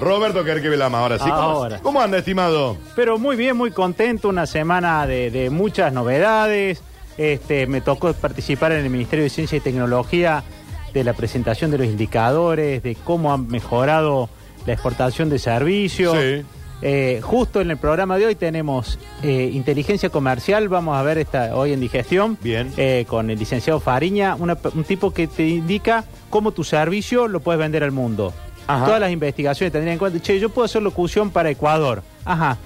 Roberto Kerkevelama, ahora sí. ¿Cómo, Ahora. ¿Cómo anda, estimado? Pero muy bien, muy contento, una semana de, de muchas novedades. Este, me tocó participar en el Ministerio de Ciencia y Tecnología de la presentación de los indicadores, de cómo han mejorado la exportación de servicios. Sí. Eh, justo en el programa de hoy tenemos eh, inteligencia comercial, vamos a ver esta hoy en digestión, Bien. eh, con el licenciado Fariña, una- un tipo que te indica cómo tu servicio lo puedes vender al mundo. Ajá. Todas las investigaciones tendrían en cuenta, che, yo puedo hacer locución para Ecuador. Ajá.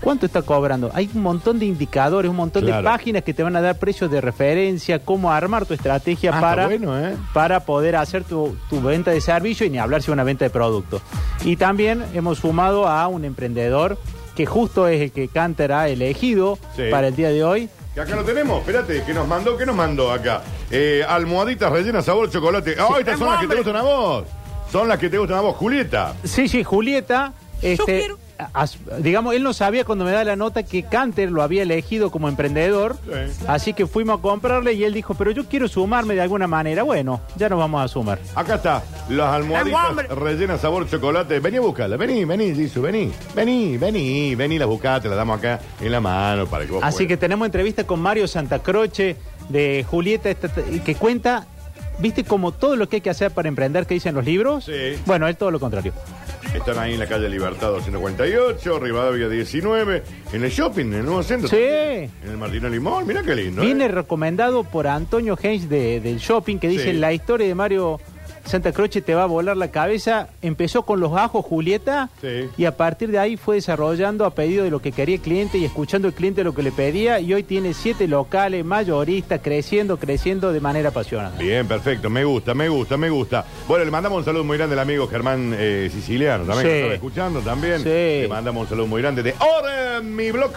¿Cuánto está cobrando? Hay un montón de indicadores, un montón Claro. de páginas que te van a dar precios de referencia, cómo armar tu estrategia Ah, para, bueno, ¿eh? para poder hacer tu, tu venta de servicio y ni hablar si una venta de producto. Y también hemos sumado a un emprendedor que justo es el que Canter ha elegido Sí. para el día de hoy. Que acá lo tenemos, espérate, ¿qué nos mandó? ¿Qué nos mandó acá? Eh, almohaditas rellenas sabor chocolate. ¡Oh, estas son las que te gustan a vos! Son las que te gustan a vos, Julieta. Sí, sí, Julieta, este, quiero- as- digamos, él no sabía cuando me da la nota que Canter lo había elegido como emprendedor, Sí. así que fuimos a comprarle y él dijo, pero yo quiero sumarme de alguna manera. Bueno, ya nos vamos a sumar. Acá está, las almohaditas rellenas sabor chocolate. Vení a buscarlas, vení, vení, Jisoo, vení. Vení, vení, vení, las buscate, las damos acá en la mano para que vos Así que puedas. tenemos entrevista con Mario Santacroce de Julieta, esta- que cuenta, viste, como todo lo que hay que hacer para emprender que dicen los libros. Sí. Bueno, él todo lo contrario. Están ahí en la calle Libertad 248, Rivadavia 19, en el shopping, en el nuevo centro. Sí. En el Martino Limón, mira qué lindo. Viene ¿eh? recomendado por Antonio Heinz de, del shopping que dice Sí. la historia de Mario Santa Croce te va a volar la cabeza. Empezó con los ajos Julieta Sí. y a partir de ahí fue desarrollando a pedido de lo que quería el cliente y escuchando el cliente lo que le pedía y hoy tiene siete locales mayoristas creciendo, creciendo de manera apasionada. Bien, perfecto, me gusta, me gusta, me gusta. Bueno, le mandamos un saludo muy grande al amigo Germán eh, Siciliano, también, Sí. que estaba escuchando también. Sí. Le mandamos un saludo muy grande de Ora mi blog.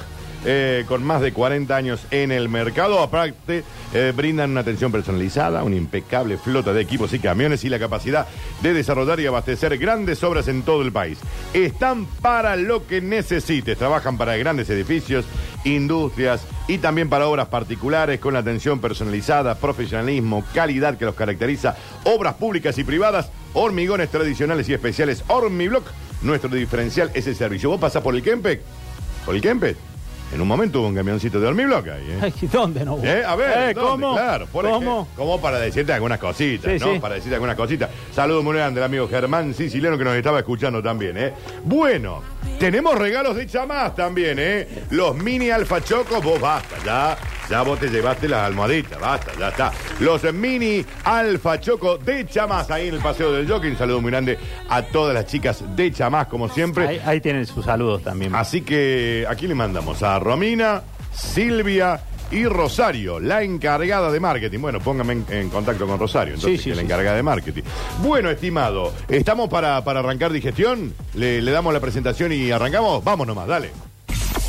Eh, con más de 40 años en el mercado, aparte eh, brindan una atención personalizada, una impecable flota de equipos y camiones y la capacidad de desarrollar y abastecer grandes obras en todo el país. Están para lo que necesites, trabajan para grandes edificios, industrias y también para obras particulares con atención personalizada, profesionalismo, calidad que los caracteriza, obras públicas y privadas, hormigones tradicionales y especiales, Hormiblock. Nuestro diferencial es el servicio. ¿Vos pasás por el Kempec? ¿Por el Kempec? En un momento hubo un camioncito de Hormiblock ahí, ¿eh? Ay, ¿Dónde no? ¿Eh? A ver, Eh, ¿dónde? ¿cómo? Claro, por ¿Cómo? ejemplo, como para decirte algunas cositas, Sí, ¿no? sí. Para decirte algunas cositas. Saludos muy grande al amigo Germán Siciliano que nos estaba escuchando también, ¿eh? Bueno, tenemos regalos de chamás también, ¿eh? Los mini alfa chocos, vos basta, ya, ya vos te llevaste las almohaditas, basta, ya está. Los mini alfa choco de chamás ahí en el paseo del jockey. Un saludo muy grande a todas las chicas de chamás, como siempre. Ahí, ahí tienen sus saludos también. Así que aquí le mandamos a Romina, Silvia y Rosario, la encargada de marketing. Bueno, póngame en, en contacto con Rosario, entonces, Sí, sí, que es la sí. encargada de marketing. Bueno, estimado, ¿estamos para, para arrancar digestión? ¿Le, le damos la presentación y arrancamos? Vamos nomás, dale.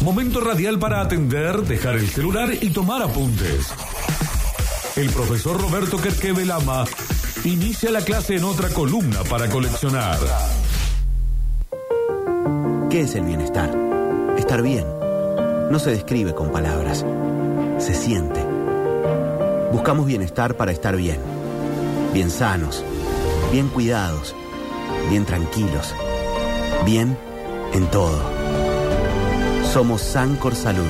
Momento radial para atender, dejar el celular y tomar apuntes. El profesor Roberto Kerkeve Lama inicia la clase en otra columna para coleccionar. ¿Qué es el bienestar? Estar bien. No se describe con palabras. Se siente. Buscamos bienestar para estar bien. Bien sanos. Bien cuidados. Bien tranquilos. Bien en todo. Somos Sancor Salud.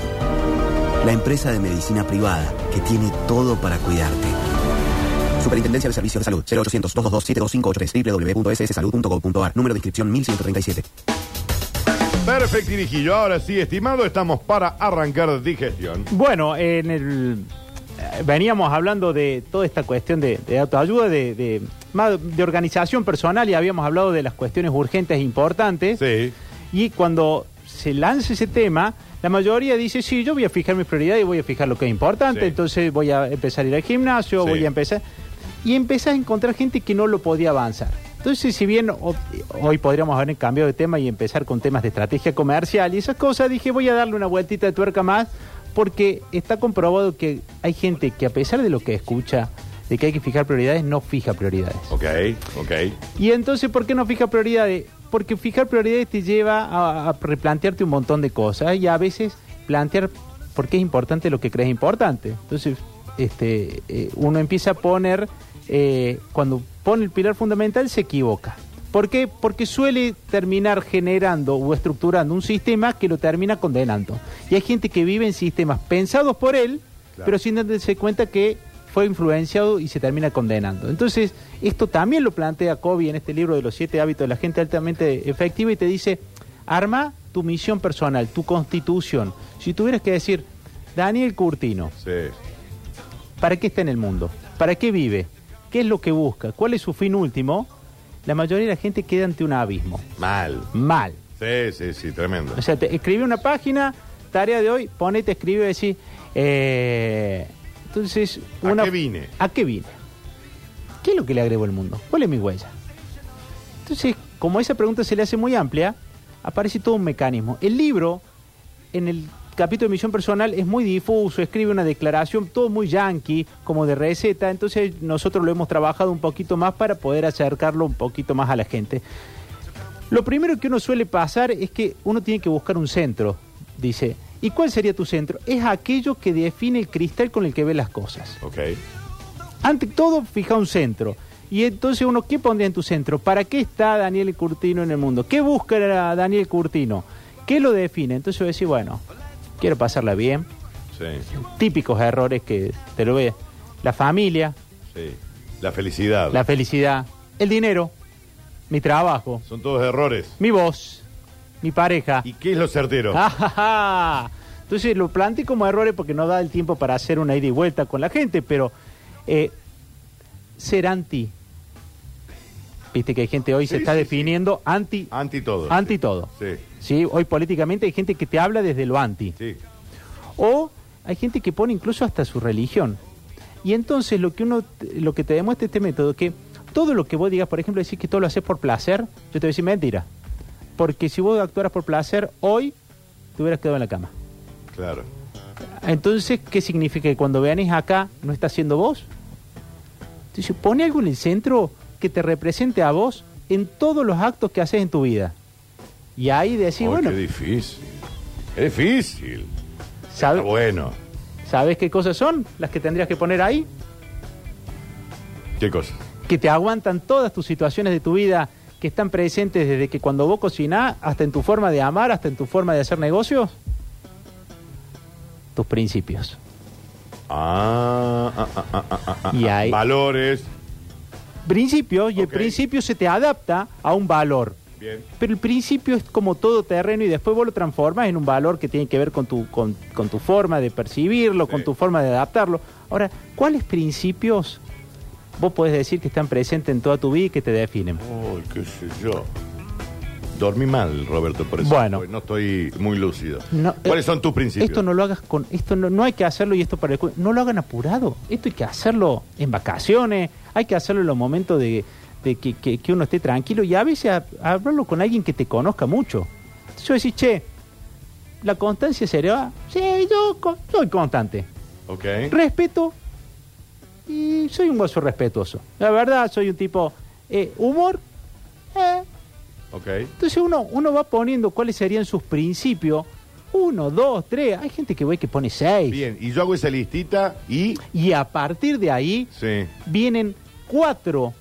La empresa de medicina privada que tiene todo para cuidarte. Superintendencia de Servicios de Salud 0800 222 72583 www.sssalud.gov.ar Número de inscripción 1137. Perfecto, Irijillo. Ahora sí, estimado, estamos para arrancar digestión. Bueno, en el eh, veníamos hablando de toda esta cuestión de, de autoayuda, de, de, de organización personal y habíamos hablado de las cuestiones urgentes e importantes. Sí. Y cuando se lanza ese tema, la mayoría dice, sí, yo voy a fijar mis prioridades y voy a fijar lo que es importante, Sí. entonces voy a empezar a ir al gimnasio, Sí. voy a empezar... Y empezás a encontrar gente que no lo podía avanzar. Entonces, si bien hoy podríamos haber cambiado de tema y empezar con temas de estrategia comercial y esas cosas, dije, voy a darle una vueltita de tuerca más, porque está comprobado que hay gente que a pesar de lo que escucha, de que hay que fijar prioridades, no fija prioridades. Ok, ok. Y entonces, ¿por qué no fija prioridades? Porque fijar prioridades te lleva a, a replantearte un montón de cosas y a veces plantear por qué es importante lo que crees importante. Entonces, este, eh, uno empieza a poner, eh, cuando pone el pilar fundamental, se equivoca. ¿Por qué? Porque suele terminar generando o estructurando un sistema que lo termina condenando. Y hay gente que vive en sistemas pensados por él, Claro. pero sin darse cuenta que fue influenciado y se termina condenando. Entonces, esto también lo plantea Kobe en este libro de los siete hábitos de la gente altamente efectiva y te dice, arma tu misión personal, tu constitución. Si tuvieras que decir, Daniel Curtino, Sí. ¿para qué está en el mundo? ¿Para qué vive? ¿Qué es lo que busca? ¿Cuál es su fin último? La mayoría de la gente queda ante un abismo. Mal. Mal. Sí, sí, sí, tremendo. O sea, te escribe una página, tarea de hoy, ponete, escribe y decís, eh, entonces... ¿A una- qué vine? ¿A qué vine? ¿Qué es lo que le agrego al mundo? ¿Cuál es mi huella? Entonces, como esa pregunta se le hace muy amplia, aparece todo un mecanismo. El libro, en el capítulo de misión personal, es muy difuso, escribe una declaración, todo muy yankee, como de receta, entonces nosotros lo hemos trabajado un poquito más para poder acercarlo un poquito más a la gente. Lo primero que uno suele pasar es que uno tiene que buscar un centro, dice. ¿Y cuál sería tu centro? Es aquello que define el cristal con el que ve las cosas. Ok. Ante todo, fija un centro. Y entonces uno, ¿qué pondría en tu centro? ¿Para qué está Daniel Curtino en el mundo? ¿Qué busca Daniel Curtino? ¿Qué lo define? Entonces yo decía, bueno, quiero pasarla bien. Sí, Típicos errores que te lo ve. La familia, sí. La felicidad. la felicidad, el dinero, mi trabajo, Son todos errores. mi voz, mi pareja. ¿Y qué es lo certero? Entonces lo planteé como errores porque no da el tiempo para hacer una ida y vuelta con la gente, pero eh, ser anti. Viste que hay gente hoy se está sí, definiendo anti, Anti todo. anti sí. todo. Sí, ¿sí? Hoy políticamente hay gente que te habla desde lo anti. sí. O hay gente que pone incluso hasta su religión. Y entonces lo que uno, lo que te demuestra este método, que todo lo que vos digas, por ejemplo, decir que todo lo haces por placer, yo te voy a decir mentira. Porque si vos actuaras por placer, hoy te hubieras quedado en la cama. Claro. Entonces, ¿qué significa? Que cuando venís acá, ¿no está siendo vos? Entonces, pone algo en el centro que te represente a vos en todos los actos que haces en tu vida. Y ahí decís, Ay, bueno, Qué difícil. Es difícil. ¿sabes, bueno. ¿sabes qué cosas son las que tendrías que poner ahí? ¿Qué cosa? Que te aguantan todas tus situaciones de tu vida, que están presentes desde que cuando vos cocinás, hasta en tu forma de amar, hasta en tu forma de hacer negocios. Tus principios. Ah, ah, ah, ah, ah, ah, ah. Y hay- Valores. Principios, y el principio se te adapta a un valor. Bien. Pero el principio es como todo terreno y después vos lo transformas en un valor que tiene que ver con tu, con, con tu forma de percibirlo, con tu forma de adaptarlo. Ahora, ¿cuáles principios vos podés decir que están presentes en toda tu vida y que te definen? Uy, qué sé yo. Dormí mal, Roberto, por eso. Bueno. No estoy muy lúcido. No, ¿Cuáles eh, son tus principios? Esto no lo hagas con. Esto no, no hay que hacerlo y esto para el No lo hagan apurado. Esto hay que hacerlo en vacaciones, hay que hacerlo en los momentos de, de que, que- que uno esté tranquilo y a veces a- hablarlo con alguien que te conozca mucho. Yo decís, che, la constancia sería. Sí, yo soy constante. Ok. Respeto y soy un gozo respetuoso. La verdad, soy un tipo. eh, humor. eh, Ok. entonces uno, uno va poniendo cuáles serían sus principios. Uno, dos, tres. Hay gente que ve que pone seis. Bien, y yo hago esa listita y. Y a partir de ahí Sí. vienen cuatro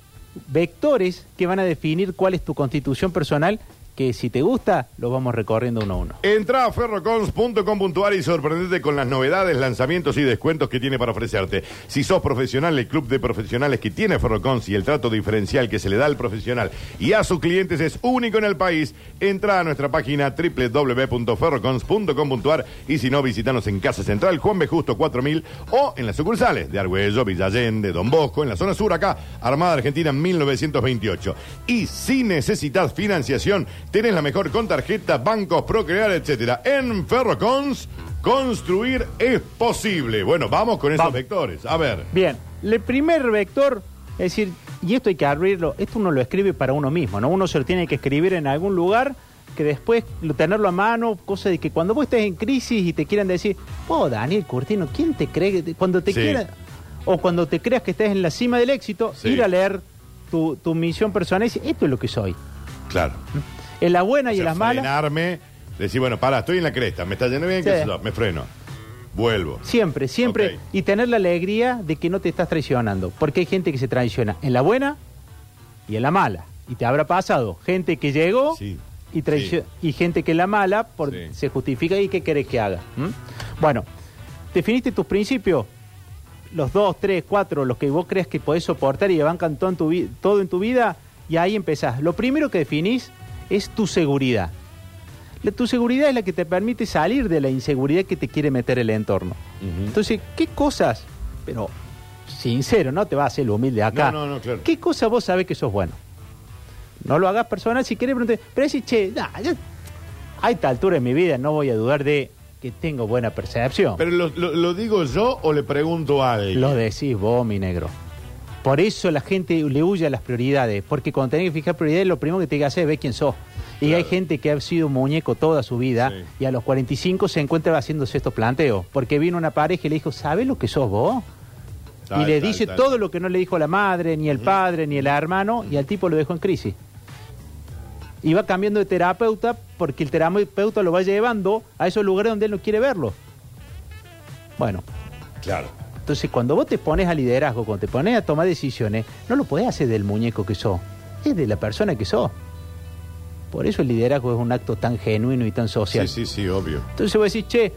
vectores que van a definir cuál es tu constitución personal, que si te gusta, los vamos recorriendo uno a uno. Entra a ferrocons.com.ar y sorprendete con las novedades, lanzamientos y descuentos que tiene para ofrecerte. Si sos profesional, el club de profesionales que tiene Ferrocons y el trato diferencial que se le da al profesional y a sus clientes es único en el país, entra a nuestra página www.ferrocons.com.ar y si no, visitanos en Casa Central, Juan B. Justo 4000 o en las sucursales de Argüello, Villallende, Don Bosco, en la zona sur acá, Armada Argentina 1928. Y si necesitas financiación, tenés la mejor con tarjeta, bancos, procrear, etcétera. En Ferrocons, construir es posible. Bueno, vamos con esos Vamos. vectores. A ver. Bien, el primer vector, es decir, y esto hay que abrirlo, esto uno lo escribe para uno mismo, ¿no? Uno se lo tiene que escribir en algún lugar que después lo- tenerlo a mano, cosa de que cuando vos estés en crisis y te quieran decir, oh, Daniel Curtino, ¿quién te cree? que- Cuando te Sí. quiera, o cuando te creas que estés en la cima del éxito, Sí. ir a leer tu, tu misión personal y decir, esto es lo que soy. Claro. En la buena y en las malas, Frenarme, decir, bueno, para, estoy en la cresta, me está yendo bien, Sí. qué sé yo, me freno. Vuelvo. siempre, siempre, Ok. y tener la alegría de que no te estás traicionando, porque hay gente que se traiciona en la buena y en la mala. Y te habrá pasado gente que llegó Sí. y, traicio- y gente que la mala por, Sí. se justifica y qué querés que haga. ¿Mm? Bueno, definiste tus principios, los dos, tres, cuatro, los que vos creas que podés soportar y bancan todo en tu, vi- todo en tu vida, y ahí empezás. Lo primero que definís es tu seguridad. La- tu seguridad es la que te permite salir de la inseguridad que te quiere meter el entorno. Entonces, ¿qué cosas? Pero, sincero, no te vas a hacer lo humilde acá. No, no, no, claro. ¿Qué cosa vos sabés que sos bueno? No lo hagas personal si querés, preguntar, pero decís, che, nah, a esta altura de mi vida no voy a dudar de que tengo buena percepción. ¿Pero lo, lo- lo digo yo o le pregunto a alguien? Lo decís vos, mi negro. Por eso la gente le huye a las prioridades, porque cuando tenés que fijar prioridades, lo primero que tenés que hacer es ver quién sos. Y Claro. hay gente que ha sido muñeco toda su vida Sí. y a los 45 se encuentra haciéndose estos planteos, porque vino una pareja y le dijo, ¿sabes lo que sos vos? Tal, y le tal, dice tal. todo lo que no le dijo la madre, ni el padre, ni el hermano, y al tipo lo dejó en crisis. Y va cambiando de terapeuta porque el terapeuta lo va llevando a esos lugares donde él no quiere verlo. Bueno, Claro. Entonces cuando vos te pones a liderazgo, cuando te pones a tomar decisiones, no lo podés hacer del muñeco que sos, es de la persona que sos. Por eso el liderazgo es un acto tan genuino y tan social. Sí, sí, sí, obvio. Entonces vos decís, che,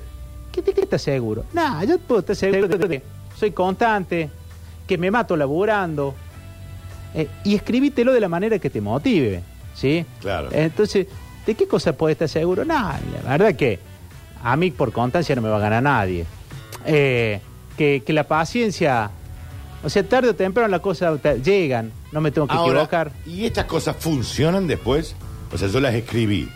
¿qué te qué estás seguro? Nah, yo puedo estar seguro de que soy constante, que me mato laburando. Eh, y escribítelo de la manera que te motive, ¿sí? Claro. Entonces, ¿de qué cosa puedes estar seguro? Nah, la verdad que a mí por constancia no me va a ganar nadie. Eh, que, que la paciencia, o sea, tarde o temprano las cosas te- llegan, no me tengo que Ahora, equivocar. ¿y estas cosas funcionan después? O sea, yo las escribí,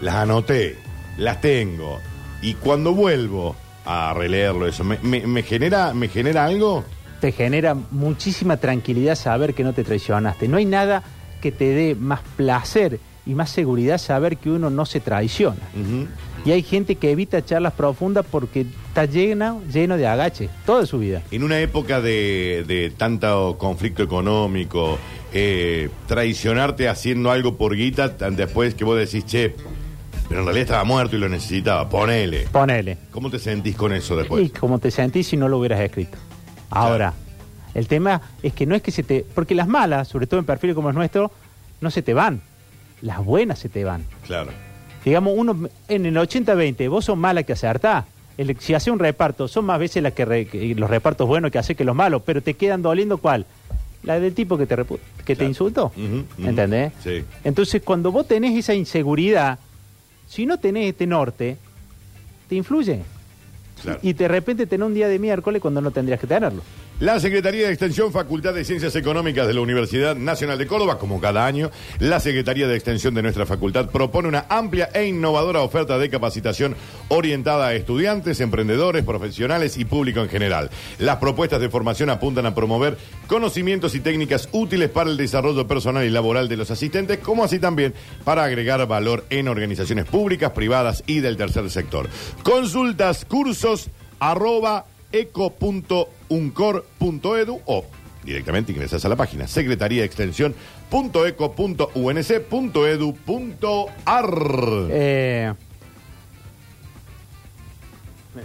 las anoté, las tengo, y cuando vuelvo a releerlo eso, ¿me, me- me genera, ¿me genera algo? te genera muchísima tranquilidad saber que no te traicionaste. No hay nada que te dé más placer y más seguridad saber que uno no se traiciona. Ujú. Y hay gente que evita charlas profundas porque está lleno, lleno de agache toda su vida. En una época de, de tanto conflicto económico, eh, traicionarte haciendo algo por guita, después que vos decís, che, pero en realidad estaba muerto y lo necesitaba, ponele. Ponele. ¿Cómo te sentís con eso Y después? como te sentís si no lo hubieras escrito. Ahora, el tema es que no es que se te... Porque las malas, sobre todo en perfiles como el nuestro, no se te van. Las buenas se te van. Claro. Digamos, uno en el 80-20, vos sos mala que acertás. El- si hace un reparto, son más veces las que, re- que los repartos buenos que hace que los malos, pero te quedan doliendo cuál? La del tipo que te, repu- que te insultó. ¿Entendés? Sí. Entonces, cuando vos tenés esa inseguridad, si no tenés este norte, te influye. Claro. Y de repente tenés un día de miércoles cuando no tendrías que tenerlo. La Secretaría de Extensión, Facultad de Ciencias Económicas de la Universidad Nacional de Córdoba, como cada año, la Secretaría de Extensión de nuestra facultad propone una amplia e innovadora oferta de capacitación orientada a estudiantes, emprendedores, profesionales y público en general. Las propuestas de formación apuntan a promover conocimientos y técnicas útiles para el desarrollo personal y laboral de los asistentes, como así también para agregar valor en organizaciones públicas, privadas y del tercer sector. Consultas, cursos, arroba eco.uncor.edu o directamente ingresas a la página secretaría extensión. Eh,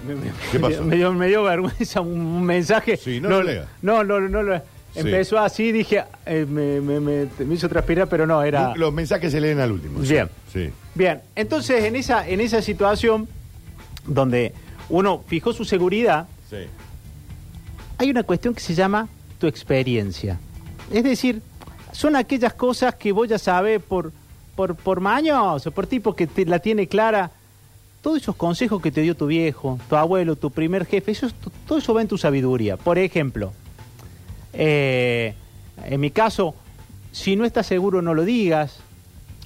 me, ¿Qué pasó? Me dio, me dio vergüenza un, un mensaje. Sí, no lo lea. No, no, no, lo-. Empezó así, dije, eh, me, me- me- me hizo transpirar, pero no, era... Los mensajes se leen al último. Bien. Sí. Bien, entonces en esa, en esa situación donde uno fijó su seguridad, Sí. hay una cuestión que se llama tu experiencia. Es decir, son aquellas cosas que vos ya sabés por, por, por mañoso, por tipo que te la tiene clara. Todos esos consejos que te dio tu viejo, tu abuelo, tu primer jefe, eso, es- todo eso va en tu sabiduría. Por ejemplo, eh, en mi caso, si no estás seguro no lo digas.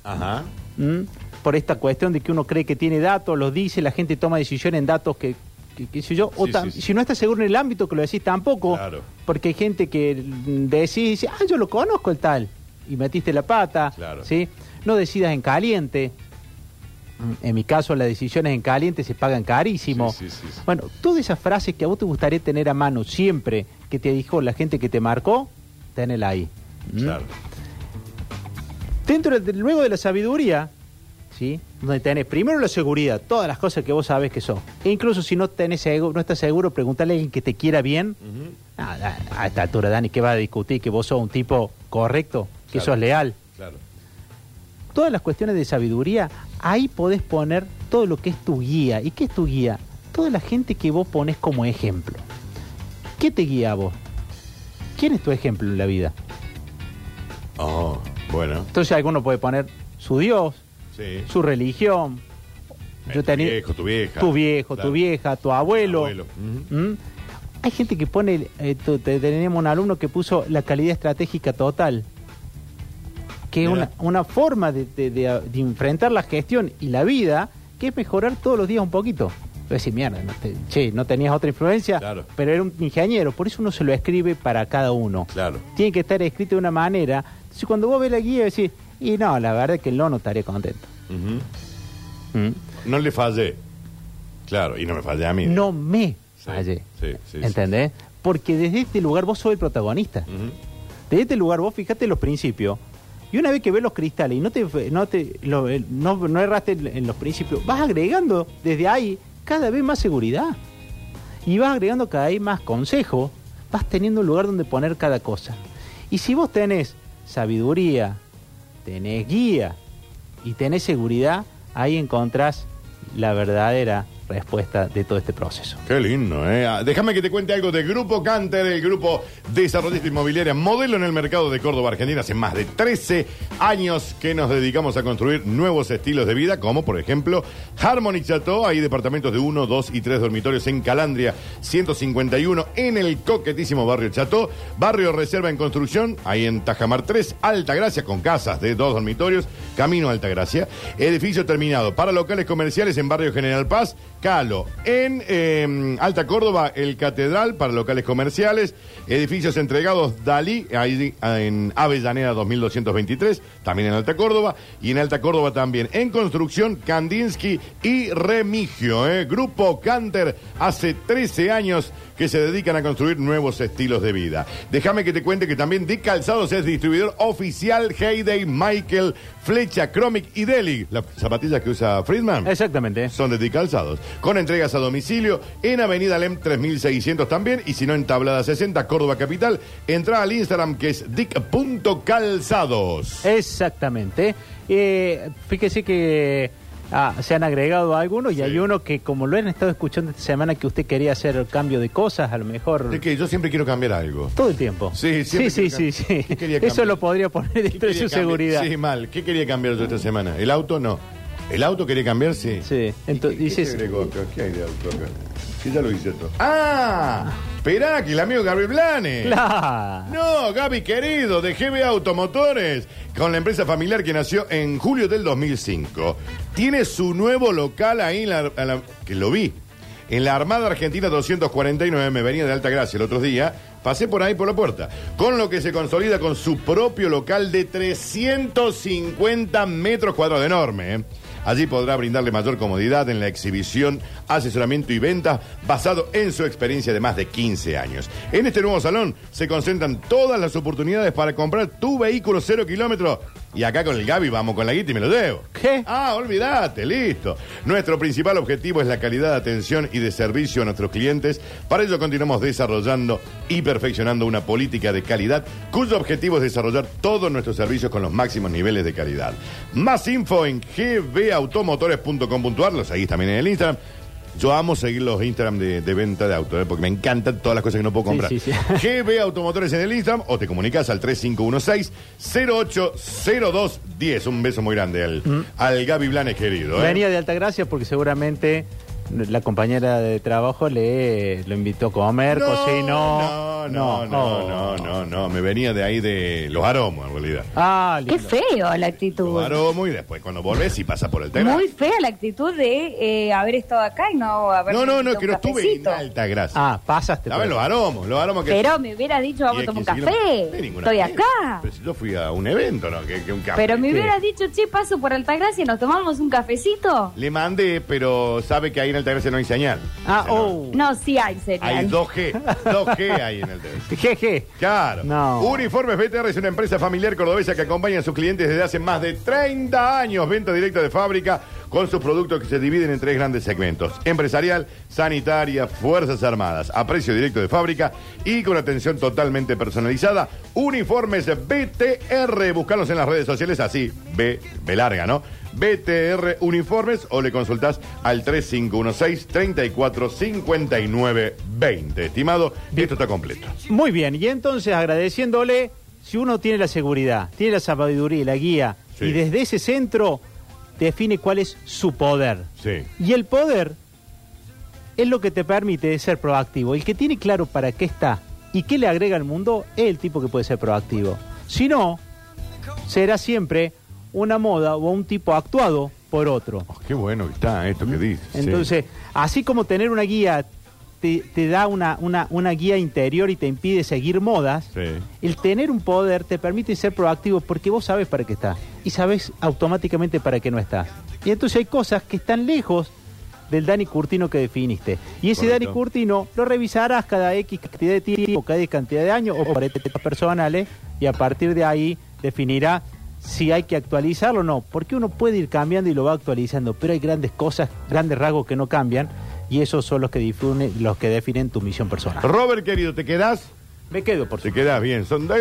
Ajá. ¿m? Por esta cuestión de que uno cree que tiene datos, los dice, la gente toma decisiones en datos que, que, qué sé yo. O Sí, tam- sí, sí. si no estás seguro en el ámbito que lo decís tampoco. Claro. Porque hay gente que decís, dice, ah, yo lo conozco el tal. Y metiste la pata. Claro. ¿sí? No decidas en caliente. Mm, En mi caso, las decisiones en caliente se pagan carísimo. Bueno, todas esas frases que a vos te gustaría tener a mano siempre, que te dijo la gente que te marcó, tenela ahí. ¿Mm? Claro. Dentro de- luego de la sabiduría, ¿sí? Donde tenés primero la seguridad, todas las cosas que vos sabés que sos. E incluso si no tenés seguro, no estás seguro, preguntarle a alguien que te quiera bien. A, a esta altura, Dani, ¿qué va a discutir? Que vos sos un tipo correcto, que Claro. sos leal. Claro. todas las cuestiones de sabiduría, ahí podés poner todo lo que es tu guía. ¿Y qué es tu guía? Toda la gente que vos pones como ejemplo. ¿Qué te guía a vos? ¿Quién es tu ejemplo en la vida? Oh, bueno. Entonces alguno puede poner su Dios, Sí. su religión. Eh, tu viejo, tu vieja. Tu viejo, Claro. tu vieja, tu abuelo. Abuelo. Ujú. ¿Mm? Hay gente que pone, eh, tu- te- tenemos un alumno que puso la calidad estratégica total, que es una, una forma de, de- de- de enfrentar la gestión y la vida, que es mejorar todos los días un poquito. Decir, mierda, no, te- che, no tenías otra influencia, Claro. pero era un ingeniero, por eso uno se lo escribe para cada uno. Claro. Tiene que estar escrito de una manera. Entonces cuando vos ves la guía decís, y no, la verdad es que no, no estaría contento. Ujú. ¿Mm? No le fallé. Claro, y no me fallé a mí. No me Sí, fallé. sí, sí, sí. ¿Entendés? Porque desde este lugar vos sos el protagonista. Ujú. Desde este lugar vos fijate los principios. Y una vez que ves los cristales y no te, no te lo- el- no, no erraste en en los principios, vas agregando desde ahí cada vez más seguridad. Y vas agregando cada vez más consejo. Vas teniendo un lugar donde poner cada cosa. Y si vos tenés sabiduría, tenés guía y tenés seguridad, ahí encontrás la verdadera respuesta de todo este proceso. Qué lindo, ¿eh? Ah, Déjame que te cuente algo de Grupo Canter, el grupo desarrollista inmobiliaria modelo en el mercado de Córdoba, Argentina. Hace más de 13 años que nos dedicamos a construir nuevos estilos de vida, como por ejemplo Harmony Chateau. Hay departamentos de 1, 2 y 3 dormitorios en Calandria 151, en el coquetísimo barrio Chateau. Barrio Reserva en construcción, ahí en Tajamar 3, Altagracia, con casas de dos dormitorios, camino a Altagracia. Edificio terminado para locales comerciales en barrio General Paz. Calo. En eh, Alta Córdoba, el Catedral para locales comerciales. Edificios entregados Dalí, ahí en Avellaneda 2223, también en Alta Córdoba. Y en Alta Córdoba también. En construcción, Kandinsky y Remigio. eh. Grupo Canter, hace 13 años que se dedican a construir nuevos estilos de vida. Déjame que te cuente que también Dick Calzados es distribuidor oficial Heyday, Michael, Flecha, Chromic y Deli. Las zapatillas que usa Friedman. Exactamente. Son de Dick Calzados. Con entregas a domicilio en Avenida Lem 3600 también. Y si no, en Tablada 60, Córdoba Capital. Entra al Instagram que es dick.calzados. Exactamente. Eh, fíjese que ah, se han agregado algunos y Sí. hay uno que como lo han estado escuchando esta semana que usted quería hacer cambio de cosas, a lo mejor De que yo siempre quiero cambiar algo. todo el tiempo. Sí, sí, sí, sí, sí. ¿Qué quería Eso lo podría poner ¿Qué dentro de su cambiar? seguridad. Sí, mal. ¿Qué quería cambiar yo esta semana? ¿El auto no? ¿El auto quería cambiar? Sí. Sí, entonces ¿Qué, qué se agregó? ¿Qué hay de auto acá? Que ya lo hice todo. ¡Ah! Esperá, que el amigo Gabriel Blanes. Claro. No, Gaby querido, de GB Automotores, con la empresa familiar que nació en julio del 2005. Tiene su nuevo local ahí, en la, en la- que lo vi, en la Armada Argentina 249, me venía de Alta Gracia el otro día, pasé por ahí por la puerta, con lo que se consolida con su propio local de 350 metros cuadrados, enorme, ¿eh? Allí podrá brindarle mayor comodidad en la exhibición, asesoramiento y venta basado en su experiencia de más de 15 años. En este nuevo salón se concentran todas las oportunidades para comprar tu vehículo cero kilómetros. Y acá con el Gaby vamos con la guita y me lo debo. ¿Qué? Ah, olvídate, listo. Nuestro principal objetivo es la calidad de atención y de servicio a nuestros clientes. Para ello continuamos desarrollando y perfeccionando una política de calidad cuyo objetivo es desarrollar todos nuestros servicios con los máximos niveles de calidad. Más info en gbautomotores.com.ar, lo seguís también en el Instagram. Yo amo seguir los Instagram de, de venta de autos, ¿eh? porque me encantan todas las cosas que no puedo comprar. sí, sí. GB Automotores en el Instagram o te comunicas al 3516-080210. Un beso muy grande al, al Gaby Blanes querido. ¿eh? Venía de Altagracia porque seguramente la compañera de trabajo le lo invitó a comer, cocinó. No, no, no, Oh. no, no, no, me venía de ahí de los aromos en realidad. Ah, Qué lindo. feo la Los actitud. aromos y después cuando volvés y pasa por el. Muy fea la actitud de eh, haber estado acá y no haber No, no, no, que no estuve en alta grasa. Ah, pasaste. ¿Sabes por- los aromos? Los aromos que. Pero me hubieras dicho, vamos a tomar un 15 café. No Estoy acá. Pero si yo fui a un evento, ¿no? Que, que un café. Pero me hubieras dicho, che, paso por Altagracia y nos tomamos un cafecito. Le mandé, pero sabe que ahí en Altagracia no hay señal. Ah, O sea, no. oh. No, sí hay señal. Hay 2G. 2G hay en Jeje. Claro. No. Uniformes BTR es una empresa familiar cordobesa que acompaña a sus clientes desde hace más de 30 años. Venta directa de fábrica con sus productos que se dividen en tres grandes segmentos. Empresarial, sanitaria, Fuerzas Armadas, a precio directo de fábrica y con atención totalmente personalizada. Uniformes BTR, buscarlos en las redes sociales así, B, B larga, ¿no? BTR Uniformes o le consultás al 3516-345920. Estimado, esto está completo. Muy bien, y entonces agradeciéndole, si uno tiene la seguridad, tiene la sabiduría y la guía, Sí. y desde ese centro define cuál es su poder. Sí. Y el poder es lo que te permite ser proactivo. El que tiene claro para qué está y qué le agrega al mundo es el tipo que puede ser proactivo. Si no, será siempre una moda o un tipo actuado por otro. Oh, qué bueno que está esto que dices. sí. Entonces, así como tener una guía te, te da una, una, una guía interior y te impide seguir modas, Sí. el tener un poder te permite ser proactivo porque vos sabes para qué estás y sabes automáticamente para qué no estás. Y entonces hay cosas que están lejos del Dani Curtino que definiste. Y ese Correcto. Dani Curtino lo revisarás cada X cantidad de tiempo, cada X cantidad de años o etapas personales y a partir de ahí definirá si hay que actualizarlo o no, porque uno puede ir cambiando y lo va actualizando, pero hay grandes cosas, grandes rasgos que no cambian y esos son los que difunden, los que definen tu misión personal. Robert, querido, ¿te quedás? Me quedo por Te quedas bien, son 2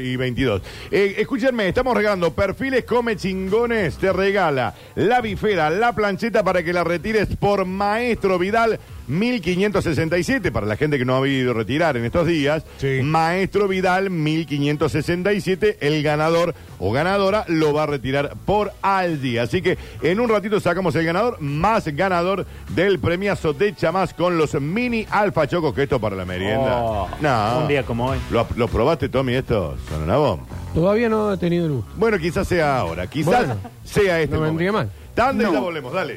y 22. Eh, escúchenme, estamos regalando perfiles come chingones. Te regala la bifera, la plancheta para que la retires por Maestro Vidal 1567. Para la gente que no ha habido retirar en estos días, Sí. Maestro Vidal 1567. El ganador o ganadora lo va a retirar por Aldi. Así que en un ratito sacamos el ganador, más ganador del premiazo de Chamás con los mini alfa chocos. Que esto para la merienda. Oh, no. un día como hoy. ¿Lo, lo probaste, Tommy? Estos son una bomba. Todavía no he tenido el gusto. Bueno, quizás sea ahora. Quizás Bueno, sea este no vendría momento. mal. Tanda y No. ya volvemos. Dale.